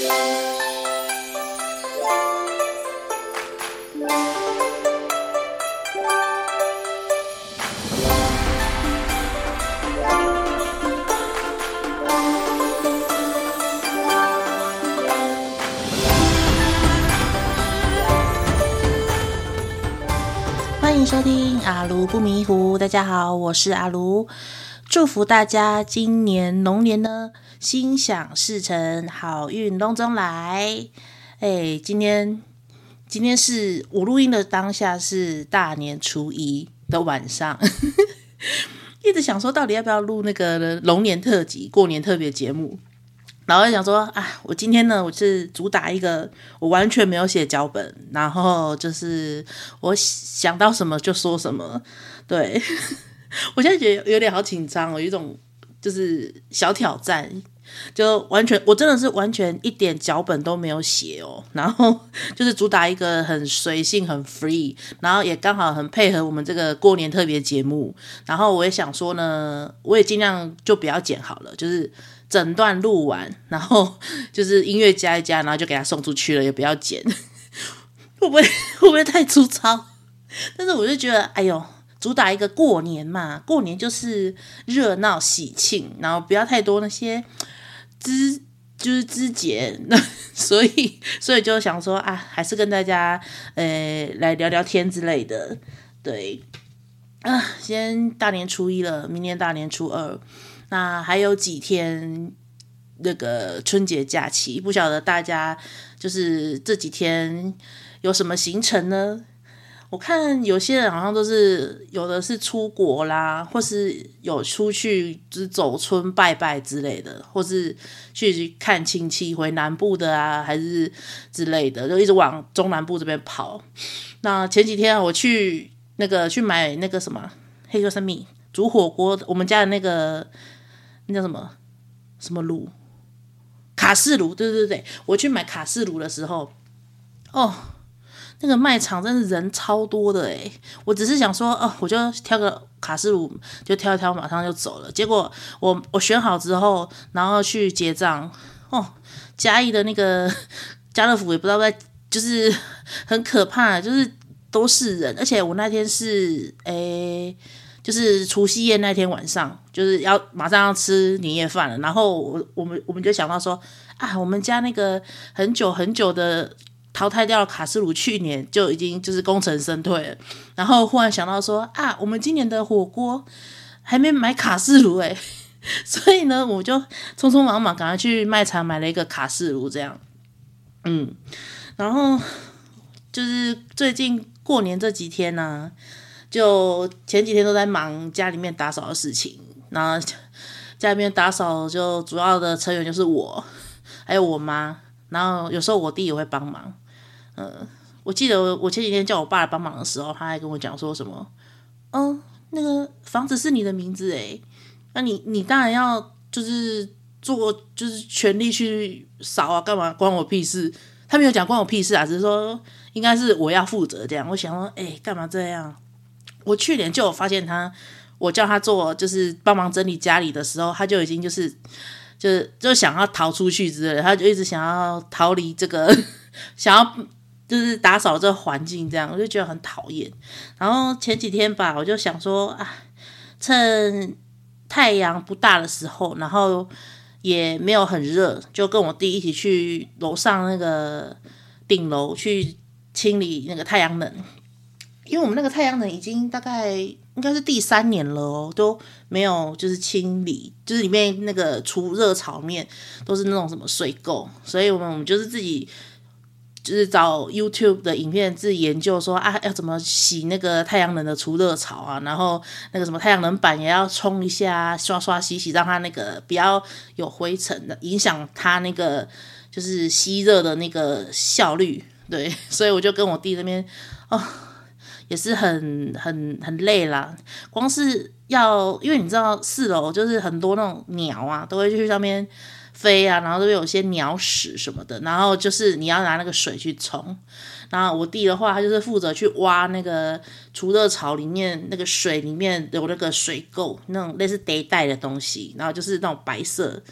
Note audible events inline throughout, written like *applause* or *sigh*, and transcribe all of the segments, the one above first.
欢迎收听阿卢不迷糊，大家好，我是阿卢，祝福大家今年龙年呢心想事成，好运隆中来。哎，今天今天是我录音的当下是大年初一的晚上，*laughs* 一直想说到底要不要录那个龙年特辑、过年特别节目。然后想说，啊，我今天呢，我是主打一个，我完全没有写脚本，然后就是我想到什么就说什么。对，*laughs* 我现在觉得有点好紧张哦，有一种就是小挑战，就完全我真的是完全一点脚本都没有写哦。然后 *laughs* 就是主打一个很随性、很 free，然后也刚好很配合我们这个过年特别节目。然后我也想说呢，我也尽量就不要剪好了，就是。整段录完，然后 *laughs* 就是音乐加一加，然后就给他送出去了，也不要剪，会不会会不会太粗糙？但是我就觉得，哎呦，主打一个过年嘛，过年就是热闹喜庆，然后不要太多那些枝，就是枝节，那 *laughs* 所以所以就想说啊，还是跟大家呃来聊聊天之类的，对啊，先大年初一了，明年大年初二。那还有几天那个春节假期，不晓得大家就是这几天有什么行程呢？我看有些人好像都是有的是出国啦，或是有出去就是走村拜拜之类的，或是去看亲戚回南部的啊，还是之类的，就一直往中南部这边跑。那前几天我去那个去买那个什么黑哥生米煮火锅，我们家的那个。那叫什么什么炉？卡式炉，对对对，我去买卡式炉的时候，哦，那个卖场真的人超多的诶，我只是想说，哦，我就挑个卡式炉，就挑一挑，马上就走了。结果我我选好之后，然后去结账，哦，嘉义的那个 *laughs* 家乐福也不知道在，就是 *laughs* 很可怕，就是都是人，而且我那天是诶。就是除夕夜那天晚上，就是要马上要吃年夜饭了。然后我我们我们就想到说啊，我们家那个很久很久的淘汰掉了卡式炉，去年就已经就是功成身退了。然后忽然想到说啊，我们今年的火锅还没买卡式炉诶，*laughs* 所以呢，我就匆匆忙忙赶快去卖场买了一个卡式炉，这样。嗯，然后就是最近过年这几天呢、就前几天都在忙家里面打扫的事情，然后家里面打扫就主要的成员就是我，还有我妈，然后有时候我弟也会帮忙。嗯，我记得我前几天叫我爸来帮忙的时候，他还跟我讲说什么，嗯，那个房子是你的名字诶，那你你当然要就是做就是全力去扫啊，干嘛关我屁事？他没有讲关我屁事啊，只是说应该是我要负责这样。我想说，诶，干嘛这样？我去年就有发现他，我叫他做就是帮忙整理家里的时候，他就已经就是就是就想要逃出去之类的，他就一直想要逃离这个，*laughs* 想要就是打扫这环境这样，我就觉得很讨厌。然后前几天吧，我就想说啊，趁太阳不大的时候，然后也没有很热，就跟我弟一起去楼上那个顶楼去清理那个太阳能。因为我们那个太阳能已经大概应该是第三年了哦，都没有就是清理，就是里面那个除热槽面都是那种什么水垢，所以我们我们就是自己就是找 YouTube 的影片自己研究说啊，要怎么洗那个太阳能的除热槽啊，然后那个什么太阳能板也要冲一下，刷刷洗洗，让它那个不要有灰尘的，影响它那个就是吸热的那个效率。对，*laughs* 所以我就跟我弟那边哦。也是很很很累啦，光是要，因为你知道四楼就是很多那种鸟啊，都会去上面飞啊，然后都会有些鸟屎什么的，然后就是你要拿那个水去冲。然后我弟的话，他就是负责去挖那个除热槽里面那个水里面有那个水垢，那种类似袋袋的东西，然后就是那种白色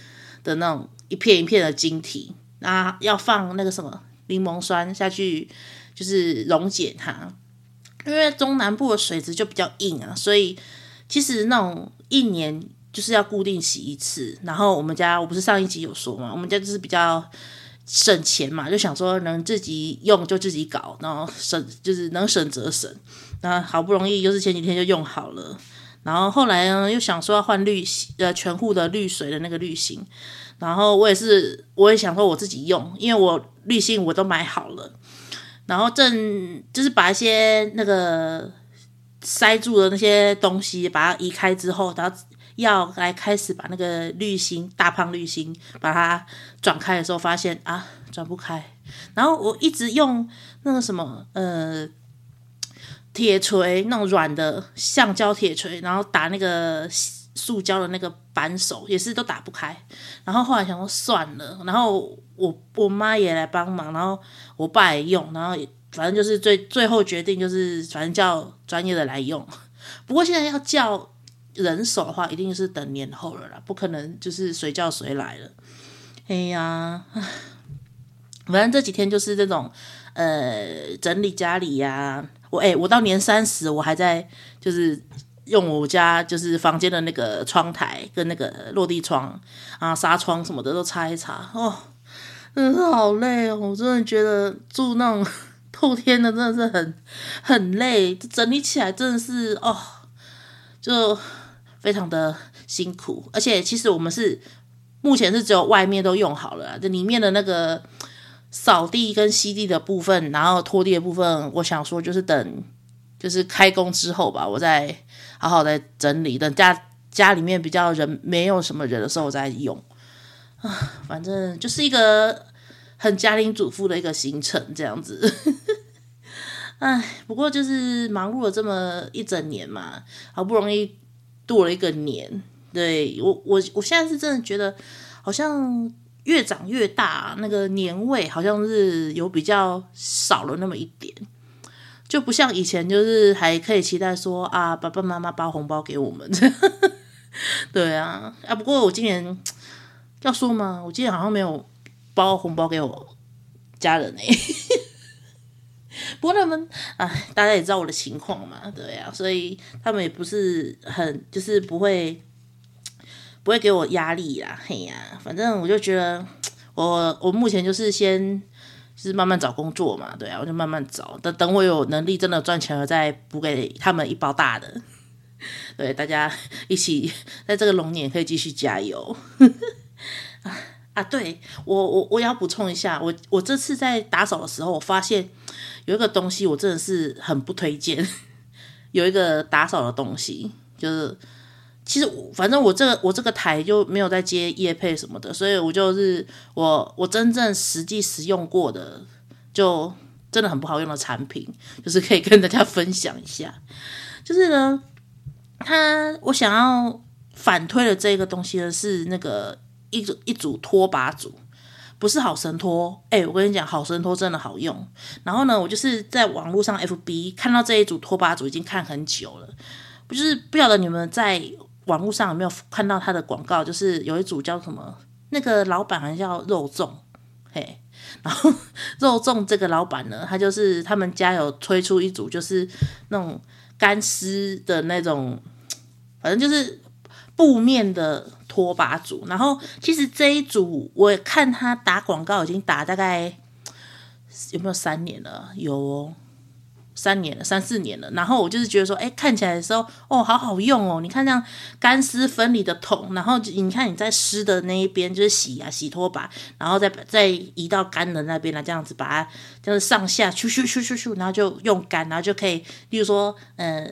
的那种一片一片的晶体。那，要放那个什么柠檬酸下去，就是溶解它。因为中南部的水质就比较硬啊，所以其实那种一年就是要固定洗一次。然后我们家我不是上一集有说嘛，我们家就是比较省钱嘛，就想说能自己用就自己搞，然后省就是能省则省。那好不容易就是前几天就用好了，然后后来呢又想说要换滤呃全户的滤水的那个滤芯，然后我也是我也想说我自己用，因为我滤芯我都买好了。然后正就是把一些那个塞住的那些东西把它移开之后，然后要来开始把那个滤芯大胖滤芯把它转开的时候，发现啊转不开。然后我一直用那个什么呃铁锤那种软的橡胶铁锤，然后打那个塑胶的那个扳手也是都打不开。然后后来想说算了，然后。我我妈也来帮忙，然后我爸也用，然后反正就是最最后决定就是反正叫专业的来用。不过现在要叫人手的话，一定是等年后了啦，不可能就是随叫随来了。哎呀，*laughs* 反正这几天就是这种呃整理家里呀、我哎，我到年三十我还在就是用我家就是房间的那个窗台跟那个落地窗啊纱窗什么的都擦一擦哦。真的是好累哦！我真的觉得住那种透天的真的是很很累，整理起来真的是哦，就非常的辛苦。而且其实我们是目前是只有外面都用好了，这里面的那个扫地跟吸地的部分，然后拖地的部分，我想说就是等就是开工之后吧，我再好好的整理，等家家里面比较人没有什么人的时候再用。啊，反正就是一个。很家庭主妇的一个行程这样子，*laughs* 哎，不过就是忙碌了这么一整年嘛，好不容易度了一个年，对，我我我现在是真的觉得好像越长越大，那个年味好像是有比较少了那么一点，就不像以前就是还可以期待说啊，爸爸妈妈包红包给我们，*laughs* 对啊，啊，不过我今年要说嘛，我今年好像没有。包红包给我家人呢、不过他们哎，大家也知道我的情况嘛，对呀、所以他们也不是很就是不会不会给我压力啦，嘿呀、反正我就觉得我我目前就是先就是慢慢找工作嘛，对啊，我就慢慢找，等等我有能力真的赚钱了再补给他们一包大的，对，大家一起在这个龙年可以继续加油。*laughs* 啊，对我我我要补充一下，我我这次在打扫的时候，我发现有一个东西我真的是很不推荐。*laughs* 有一个打扫的东西，就是其实反正我这个我这个台就没有在接业配什么的，所以我就是我我真正实际使用过的，就真的很不好用的产品，就是可以跟大家分享一下。就是呢，他我想要反推的这个东西呢是那个。一组一组拖把组，不是好神拖，哎、我跟你讲，好神拖真的好用。然后呢，我就是在网络上 FB 看到这一组拖把组，已经看很久了。不就是不晓得你们在网络上有没有看到他的广告？就是有一组叫什么，那个老板好像叫肉粽，嘿，然后 *laughs* 肉粽这个老板呢，他就是他们家有推出一组，就是那种干湿的那种，反正就是布面的。拖把组，然后其实这一组我看他打广告已经打大概有没有三年了？有哦，三年了，三四年了。然后我就是觉得说，哎，看起来的时候，哦，好好用哦。你看这样干湿分离的桶，然后你看你在湿的那一边就是洗啊洗拖把，然后再再移到干的那边来，这样子把它就是上下咻咻咻咻咻，然后就用干，然后就可以，例如说呃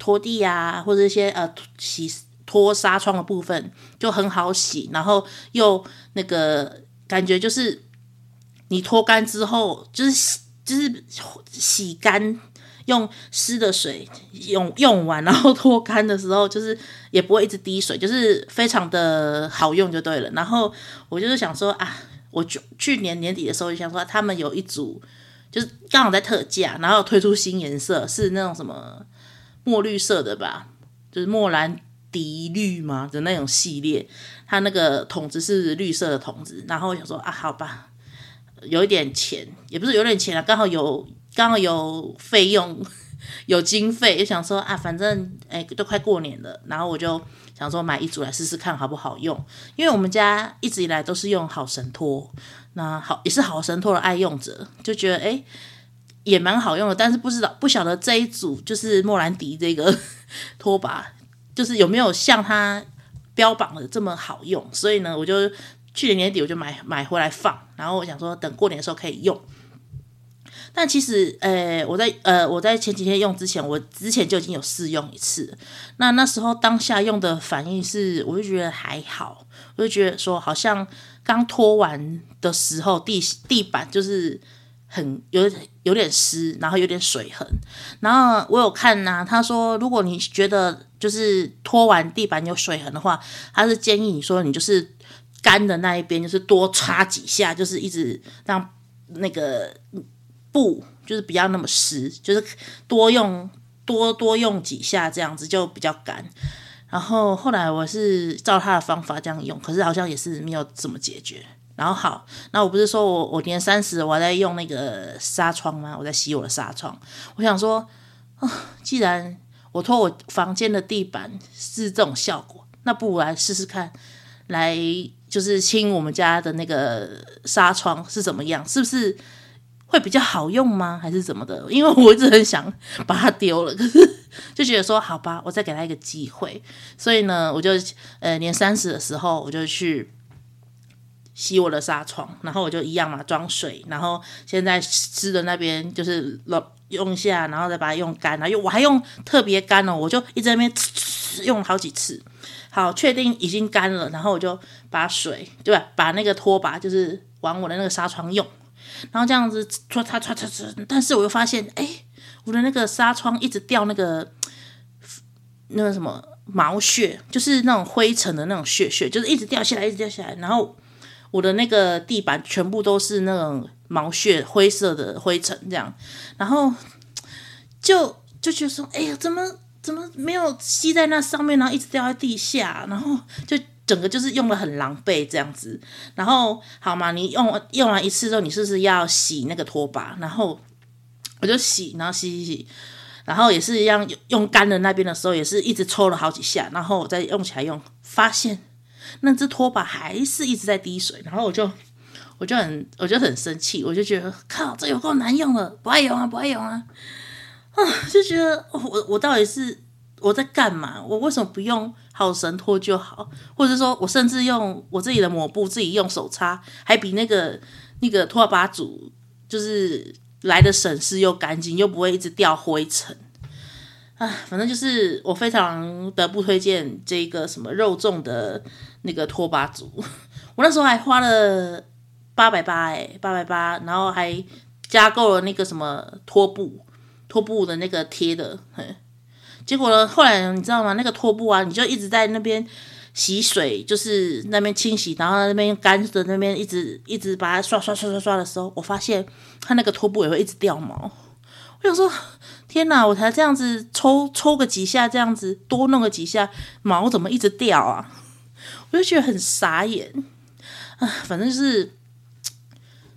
拖地啊，或者一些呃洗。拖纱窗的部分就很好洗，然后又那个感觉就是你拖干之后，就是就是洗干，用湿的水用用完，然后拖干的时候，就是也不会一直滴水，就是非常的好用就对了。然后我就是想说啊，我去去年年底的时候就想说，他们有一组就是刚好在特价，然后推出新颜色，是那种什么墨绿色的吧，就是墨蓝。迪绿吗？的那种系列，它那个桶子是绿色的桶子，然后我想说啊，好吧，有一点钱，也不是有点钱啊，刚好有刚好有费用，有经费，就想说啊，反正哎都快过年了，然后我就想说买一组来试试看好不好用，因为我们家一直以来都是用好神拖，那好也是好神拖的爱用者，就觉得哎也蛮好用的，但是不知道不晓得这一组就是莫兰迪这个 *laughs* 拖把，就是有没有像它标榜的这么好用，所以呢，我就。去年年底我就买买回来放，然后我想说等过年的时候可以用。但其实，呃，我在呃我在前几天用之前，我之前就已经有试用一次。那那时候当下用的反应是，我就觉得还好，我就觉得说好像刚拖完的时候地地板就是很有有点湿，然后有点水痕。然后我有看呐、他说如果你觉得就是拖完地板有水痕的话，他是建议你说你就是。干的那一边就是多擦几下，就是一直让那个布就是不要那么湿，就是多用多多用几下这样子就比较干。然后后来我是照他的方法这样用，可是好像也是没有怎么解决。然后好，那我不是说我我年三十我还在用那个纱窗吗？我在洗我的纱窗。我想说啊，既然我拖我房间的地板是这种效果，那不如来试试看。来就是清我们家的那个纱窗是怎么样？是不是会比较好用吗？还是怎么的？因为我一直很想把它丢了，可是就觉得说好吧，我再给他一个机会。所以呢，我就呃年三十的时候，我就去洗我的纱窗，然后我就一样嘛装水，然后现在湿的那边就是用一下，然后再把它用干了，因为我还用特别干哦，我就一直在那边用好几次。好，确定已经干了，然后我就把水，对吧？把那个拖把就是往我的那个纱窗用，然后这样子搓擦擦擦擦，但是我又发现，哎，我的那个纱窗一直掉那个那个什么毛屑，就是那种灰尘的那种屑屑，就是一直掉下来，一直掉下来，然后我的那个地板全部都是那种毛屑灰色的灰尘，这样，然后就就觉得说，哎呀，怎么？怎么没有吸在那上面，然后一直掉在地下，然后就整个就是用得很狼狈这样子。然后好嘛，你用用完一次之后，你是不是要洗那个拖把？然后我就洗，然后洗洗洗，然后也是一样用干的那边的时候，也是一直抽了好几下，然后我再用起来用，发现那只拖把还是一直在滴水，然后我就我就很我就很生气，我就觉得靠，这有够难用的，不爱用啊，不爱用啊。啊，就觉得我我到底是我在干嘛？我为什么不用好神拖就好？或者说我甚至用我自己的抹布，自己用手擦，还比那个那个拖把组就是来的省事又干净，又不会一直掉灰尘。啊，反正就是我非常的不推荐这个什么肉粽的那个拖把组。*laughs* 我那时候还花了八百八，哎，八百八，然后还加购了那个什么拖布。拖布的那个贴的，嘿，结果呢，后来你知道吗？那个拖布啊，你就一直在那边洗水，就是那边清洗，然后那边干的那边一直一直把它刷刷刷刷刷的时候，我发现它那个拖布也会一直掉毛。我想说，天哪！我才这样子抽抽个几下，这样子多弄个几下，毛怎么一直掉啊？*laughs* 我就觉得很傻眼啊！反正就是，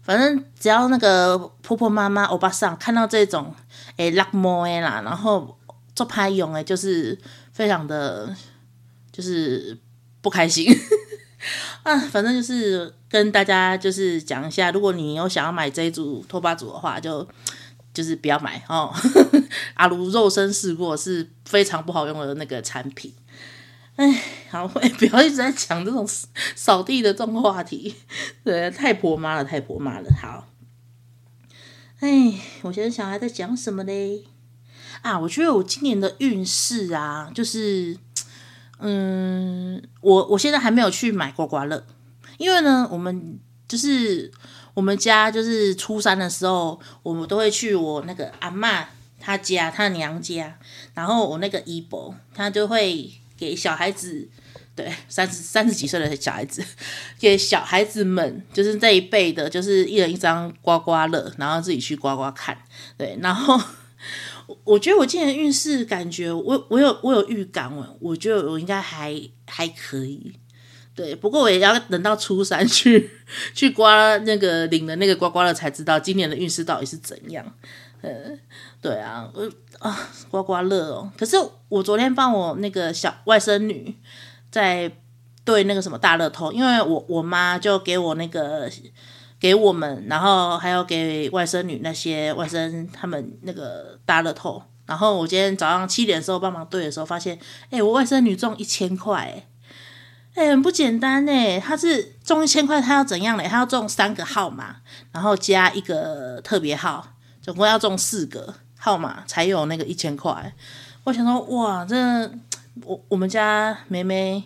反正只要那个婆婆妈妈、欧巴桑看到这种。哎，拉毛的啦，然后做拍用哎，就是非常的，就是不开心 *laughs* 啊。反正就是跟大家就是讲一下，如果你有想要买这一组拖把组的话，就就是不要买哦。*laughs* 阿如肉身试过，是非常不好用的那个产品。哎，好，不要一直在讲这种扫地的这种话题，对，太婆妈了，太婆妈了。好。哎，我现在小孩在讲什么嘞？啊，我觉得我今年的运势啊，就是，嗯，我我现在还没有去买刮刮乐，因为呢，我们就是我们家就是初三的时候，我们都会去我那个阿嬷她家，她娘家，然后我那个姨婆，她就会给小孩子。对，*laughs* 三十三十几岁的小孩子，给小孩子们，就是这一辈的，就是一人一张刮刮乐，然后自己去刮刮看。对，然后我觉得我今年运势感觉，我我有我有预感，我我觉得我应该还还可以。对，不过我也要等到初三去去刮那个领的那个刮刮乐，才知道今年的运势到底是怎样。呃，对啊，我啊刮刮乐哦。可是我昨天帮我那个小外甥女在对那个什么大乐透，因为我我妈就给我那个给我们，然后还有给外甥女那些外甥他们那个大乐透。然后我今天早上七点的时候帮忙对的时候，发现哎，我外甥女中一千块。哎，很不简单呢。他是中一千块，他要怎样嘞？他要中三个号码，然后加一个特别号，总共要中四个号码才有那个一千块。我想说，哇，这我我们家妹妹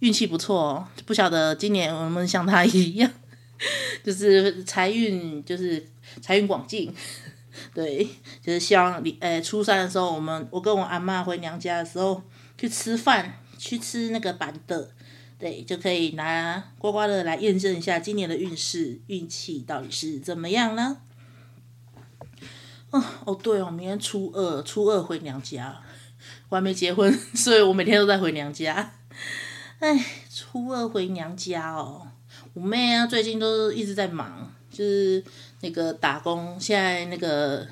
运气不错，不晓得今年我们像她一样，就是财运就是财运广进。对，就是希望你呃初三的时候，我们我跟我阿妈回娘家的时候去吃饭，去吃那个板凳。对，就可以拿刮刮乐来验证一下今年的运势运气到底是怎么样呢？哦哦，对哦，明天初二，初二回娘家，我还没结婚，*laughs* 所以我每天都在回娘家。哎，初二回娘家哦，我妹啊，最近都一直在忙，就是那个打工，现在那个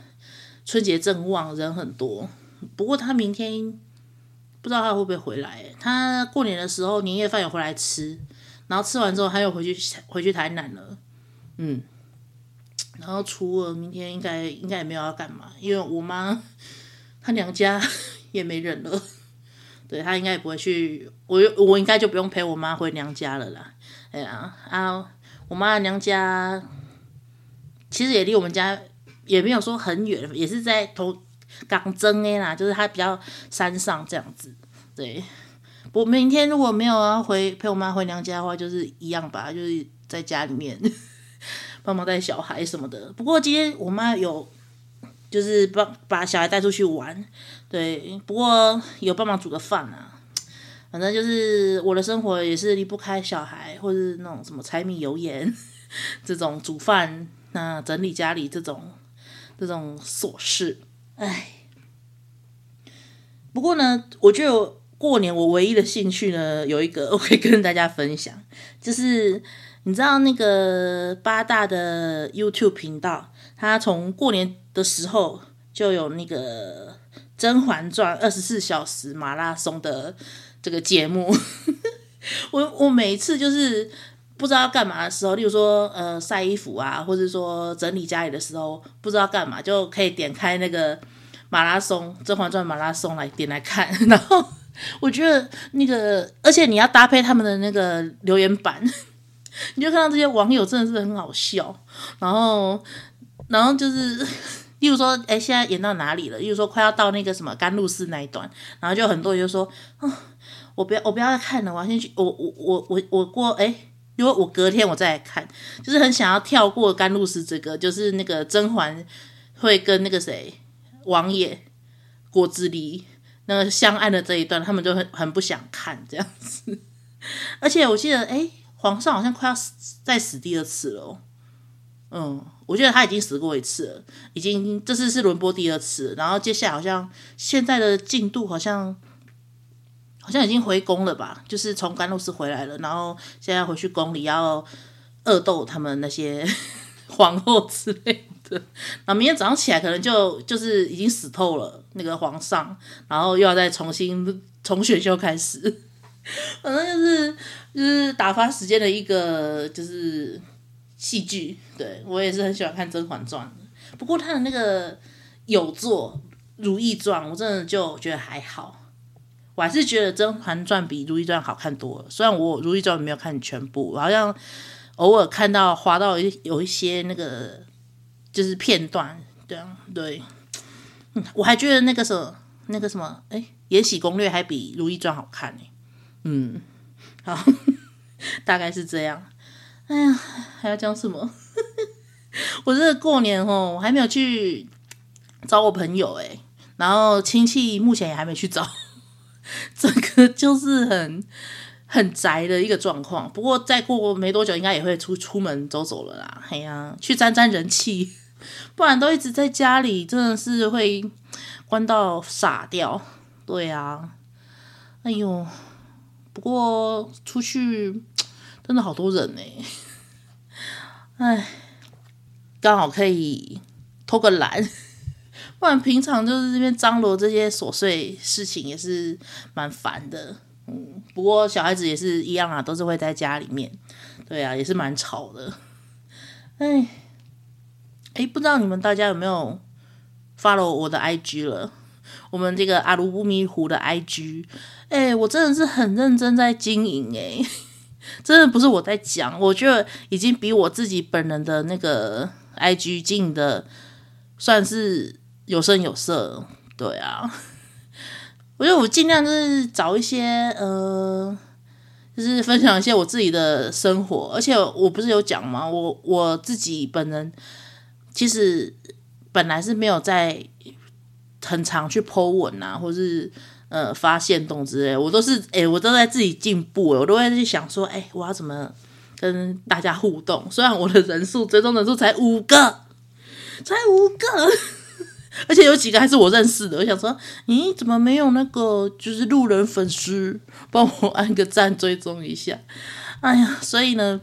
春节正旺，人很多。不过她明天。不知道他会不会回来？他过年的时候年夜饭有回来吃，然后吃完之后他又回去回去台南了。嗯，然后初二明天应该应该也没有要干嘛，因为我妈 *laughs* 她娘家 *laughs* 也没人了。*laughs* 对，她应该也不会去，我我应该就不用陪我妈回娘家了啦。哎呀啊，我妈娘家其实也离我们家也没有说很远，也是在头。港真哎啦，就是他比较山上这样子，对。我明天如果没有要回陪我妈回娘家的话，就是一样吧，就是在家里面 *laughs* 帮忙带小孩什么的。不过今天我妈有就是帮把小孩带出去玩，对。不过有帮忙煮个饭啊，反正就是我的生活也是离不开小孩，或是那种什么柴米油盐 *laughs* 这种煮饭、那整理家里这种这种琐事。唉，不过呢，我觉得过年我唯一的兴趣呢，有一个 *laughs* 我可以跟大家分享，就是你知道那个八大的 YouTube 频道，他从过年的时候就有那个《甄嬛传》二十四小时马拉松的这个节目，*laughs* 我我每一次就是。不知道要干嘛的时候，例如说呃晒衣服啊，或者说整理家里的时候，不知道干嘛，就可以点开那个马拉松《甄嬛传》马拉松来点来看。然后我觉得那个，而且你要搭配他们的那个留言板，你就看到这些网友真的是很好笑。然后，然后就是，例如说，哎，现在演到哪里了？例如说快要到那个什么甘露寺那一段，然后就很多人就说，啊，我不要，我不要再看了，我要先去，我我我我我过，哎。因为我隔天我再来看，就是很想要跳过甘露寺这个，就是那个甄嬛会跟那个谁王爷果子狸那个相爱的这一段，他们就很很不想看这样子。*laughs* 而且我记得，哎，皇上好像快要死再死第二次了哦。嗯，我觉得他已经死过一次了，已经这次是轮播第二次，然后接下来好像现在的进度好像。好像已经回宫了吧，就是从甘露寺回来了，然后现在回去宫里要恶斗他们那些 *laughs* 皇后之类的。然后明天早上起来可能就就是已经死透了那个皇上，然后又要再重新从选秀开始，*laughs* 反正就是就是打发时间的一个就是戏剧。对，我也是很喜欢看《甄嬛传》，不过他的那个有作《如懿传》，我真的就觉得还好。还是觉得《甄嬛传》比《如懿传》好看多了。虽然我《如懿传》没有看全部，好像偶尔看到滑到一有一些那个就是片段，对啊，对。嗯，我还觉得那个什么那个什么，哎，《延禧攻略》还比《如懿传》好看呢。嗯，好，*laughs* 大概是这样。哎呀，还要讲什么？*laughs* 我这个过年哦，我还没有去找我朋友哎，然后亲戚目前也还没去找。*laughs* 这个就是很很宅的一个状况，不过再过没多久，应该也会出出门走走了啦。哎呀，去沾沾人气，*laughs* 不然都一直在家里，真的是会关到傻掉。对啊，哎呦，不过出去真的好多人呢，*laughs* 哎，刚好可以偷个懒，不然平常就是这边张罗这些琐碎事情也是蛮烦的。嗯，不过小孩子也是一样啊，都是会在家里面，对啊，也是蛮吵的。哎，哎，不知道你们大家有没有 follow 我的 IG 了？我们这个阿卢不迷糊的 IG，哎，我真的是很认真在经营哎，*laughs* 真的不是我在讲，我觉得已经比我自己本人的那个 IG 进的算是有声有色，对啊，*laughs* 我觉得我尽量就是找一些呃，就是分享一些我自己的生活，而且我不是有讲吗？我我自己本人其实本来是没有在。很常去 po 文啊，或是呃发现动之类，我都是哎、我都在自己进步，我都会去想说，哎、我要怎么跟大家互动？虽然我的人数最终人数才五个，才五个，而且有几个还是我认识的。我想说，咦，怎么没有那个就是路人粉丝帮我按个赞追踪一下？哎呀，所以呢，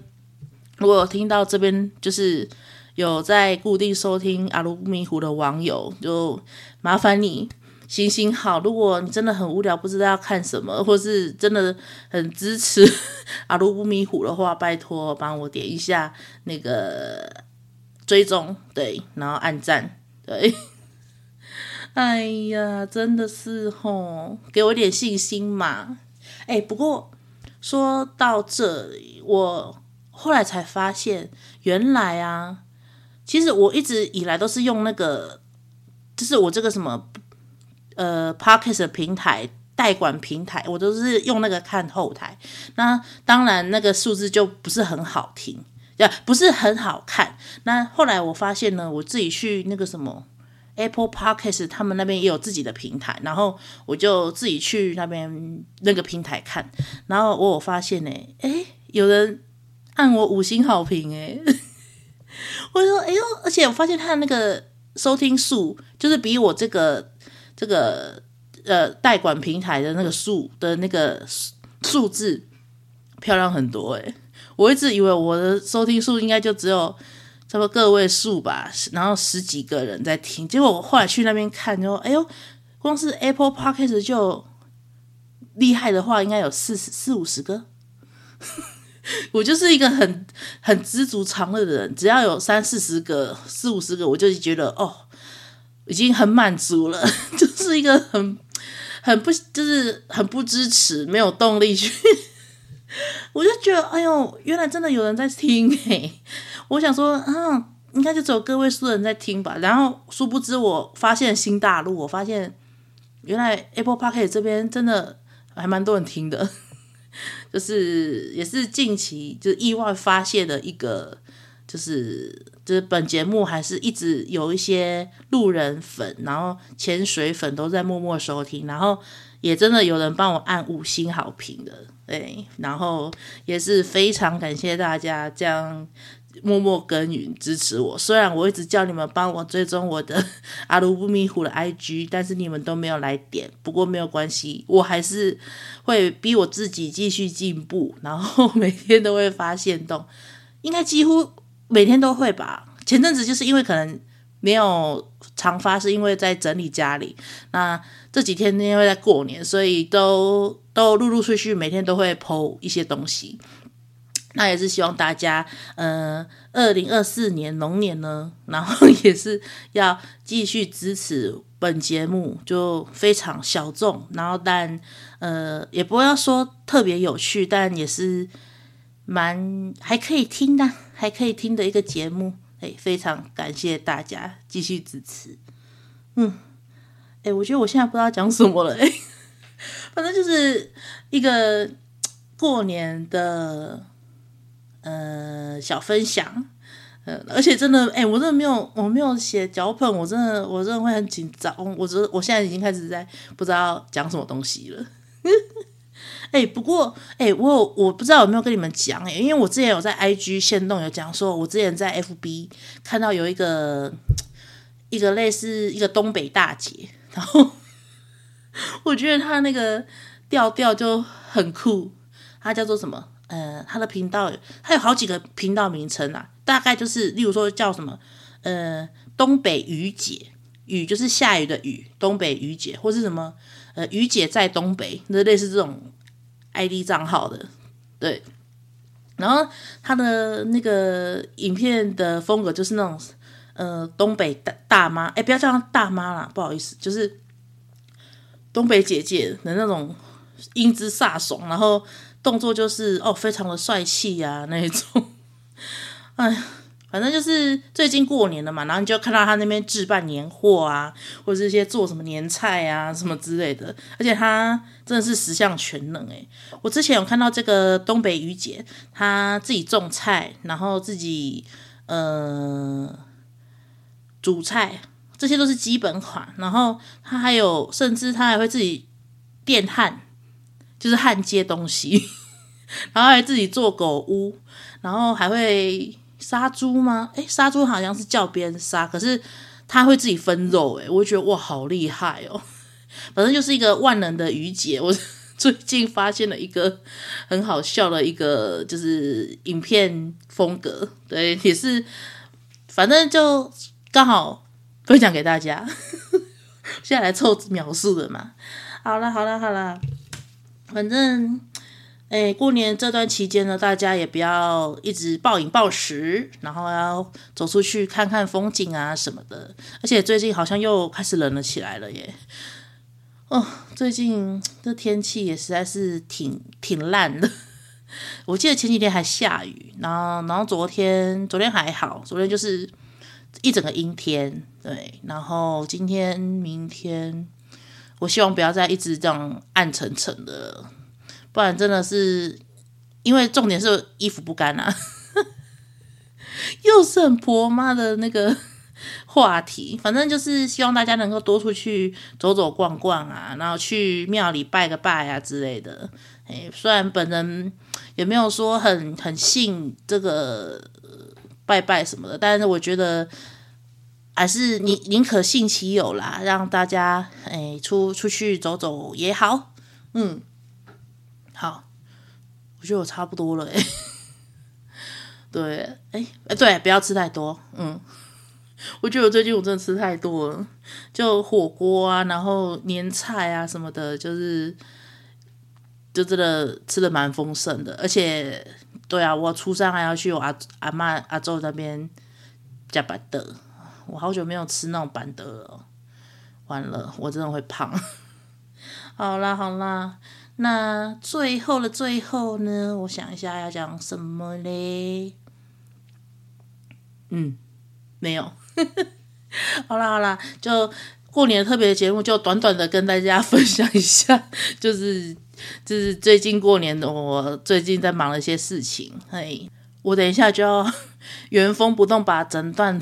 如果听到这边就是。有在固定收听阿卢不迷糊的网友，就麻烦你行行好。如果你真的很无聊，不知道要看什么，或是真的很支持 *laughs* 阿卢不迷糊的话，拜托帮我点一下那个追踪，对，然后按赞，对。哎呀，真的是吼，给我点信心嘛。哎，不过说到这里，我后来才发现，原来啊。其实我一直以来都是用那个，就是我这个什么呃 Podcast 平台代管平台，我都是用那个看后台。那当然那个数字就不是很好听，呀，不是很好看。那后来我发现呢，我自己去那个什么 Apple Podcast，他们那边也有自己的平台，然后我就自己去那边那个平台看，然后我有发现呢，诶，有人按我五星好评，*laughs* 诶。我说，哎呦！而且我发现他的那个收听数，就是比我这个这个呃代管平台的那个数的那个数字漂亮很多诶，我一直以为我的收听数应该就只有差不多个位数吧，然后十几个人在听。结果我后来去那边看，就，哎呦，光是 Apple Podcast 就厉害的话，应该有四四五十个。*laughs* 我就是一个很很知足常乐的人，只要有三四十个、四五十个，我就觉得哦，已经很满足了。*laughs* 就是一个很很不，就是很不支持，没有动力去。*laughs* 我就觉得，哎呦，原来真的有人在听诶。我想说，啊，应该就只有个位数的人在听吧。然后殊不知，我发现新大陆，我发现原来 Apple Podcast 这边真的还蛮多人听的。*laughs* 就是也是近期就是意外发现的一个，就是就是本节目还是一直有一些路人粉，然后潜水粉都在默默收听，然后也真的有人帮我按五星好评的，对，然后也是非常感谢大家这样。默默耕耘支持我，虽然我一直叫你们帮我追踪我的 *laughs* 阿卢不迷糊的 IG，但是你们都没有来点。不过没有关系，我还是会逼我自己继续进步，然后每天都会发现动，应该几乎每天都会吧。前阵子就是因为可能没有常发，是因为在整理家里。那这几天因为在过年，所以都都陆陆续续每天都会剖一些东西。那也是希望大家，呃，二零二四年龙年呢，然后 *laughs* 也是要继续支持本节目，就非常小众，然后但呃，也不要说特别有趣，但也是蛮还可以听的，还可以听的一个节目。哎，非常感谢大家继续支持。嗯，哎，我觉得我现在不知道讲什么了，哎，*laughs* 反正就是一个过年的。呃，小分享，呃，而且真的，哎、我真的没有，我没有写脚本，我真的，我真的会很紧张，我真，我现在已经开始在不知道讲什么东西了。*laughs* 哎、不过，哎、我有我不知道有没有跟你们讲，哎，因为我之前有在 IG 线动有讲说，我之前在 FB 看到有一个一个类似一个东北大姐，然后 *laughs* 我觉得她那个调调就很酷。她叫做什么？呃，他的频道他有好几个频道名称啊，大概就是例如说叫什么？呃，东北雨姐，雨就是下雨的雨，东北雨姐，或是什么？呃，雨姐在东北，那类似这种 ID 账号的，对。然后他的那个影片的风格就是那种，呃，东北大大妈，哎，不要叫她大妈啦，不好意思，就是东北姐姐的那种英姿飒爽，然后动作就是哦，非常的帅气呀、啊、那一种，*laughs* 哎。反正就是最近过年了嘛，然后你就看到他那边置办年货啊，或者是一些做什么年菜啊什么之类的，而且他真的是十项全能诶。我之前有看到这个东北雨姐，她自己种菜，然后自己呃煮菜，这些都是基本款。然后她还有，甚至她还会自己电焊，就是焊接东西，然后还自己做狗屋，然后还会。杀猪吗？诶，杀猪好像是叫别人杀，可是他会自己分肉。诶，我觉得哇，好厉害哦！反正就是一个万能的雨姐。我 *laughs* 最近发现了一个很好笑的一个就是影片风格，对，也是反正就刚好分享给大家。*laughs* 现在来凑秒数的嘛。好了，好了，好了，反正。哎，过年这段期间呢，大家也不要一直暴饮暴食，然后要走出去看看风景啊什么的。而且最近好像又开始冷了起来了耶。哦，最近这天气也实在是挺挺烂的。*laughs* 我记得前几天还下雨，然后然后昨天昨天还好，昨天就是一整个阴天。对，然后今天明天，我希望不要再一直这样暗沉沉的。不然真的是，因为重点是衣服不干啊，*laughs* 又是很婆妈的那个话题。反正就是希望大家能够多出去走走逛逛啊，然后去庙里拜个拜啊之类的。哎，虽然本人也没有说很很信这个拜拜什么的，但是我觉得还是宁宁可信其有啦，让大家哎出出去走走也好，嗯。好，我觉得我差不多了哎。*laughs* 对，哎哎，对，不要吃太多。嗯，我觉得我最近我真的吃太多了，就火锅啊，然后年菜啊什么的，就是就真的吃的蛮丰盛的。而且，对啊，我初三还要去我阿阿妈阿祖那边加班的。我好久没有吃那种板的了，完了，我真的会胖。*laughs* 好啦，好啦。那最后的最后呢？我想一下要讲什么嘞？嗯，没有。*laughs* 好啦好啦，就过年特别的节目，就短短的跟大家 *laughs* 分享一下，就是就是最近过年的我最近在忙了一些事情。嘿，我等一下就要原封不动把整段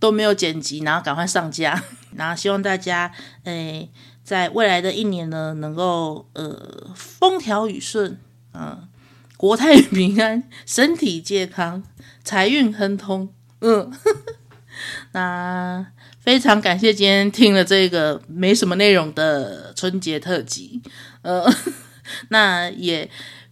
都没有剪辑，然后赶快上架，*laughs* 然后希望大家诶。在未来的一年呢，能够呃风调雨顺，嗯、呃，国泰平安，身体健康，财运亨通，嗯，*laughs* 那非常感谢今天听了这个没什么内容的春节特辑，呃，*laughs* 那也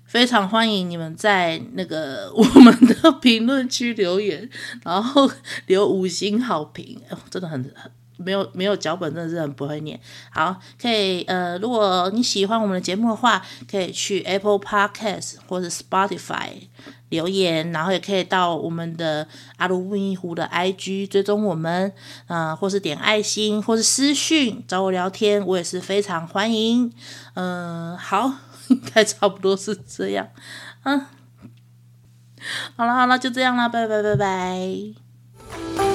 非常欢迎你们在那个我们的评论区留言，然后留五星好评，*laughs* 哦，真的很很。没有没有脚本，真的是很不会念。好，可以呃，如果你喜欢我们的节目的话，可以去 Apple Podcast 或者 Spotify 留言，然后也可以到我们的阿鲁不迷糊的 IG 追踪我们啊、呃，或是点爱心，或是私讯找我聊天，我也是非常欢迎。嗯、好，*laughs* 应该差不多是这样。嗯。好了好了，就这样了，拜拜拜拜。拜。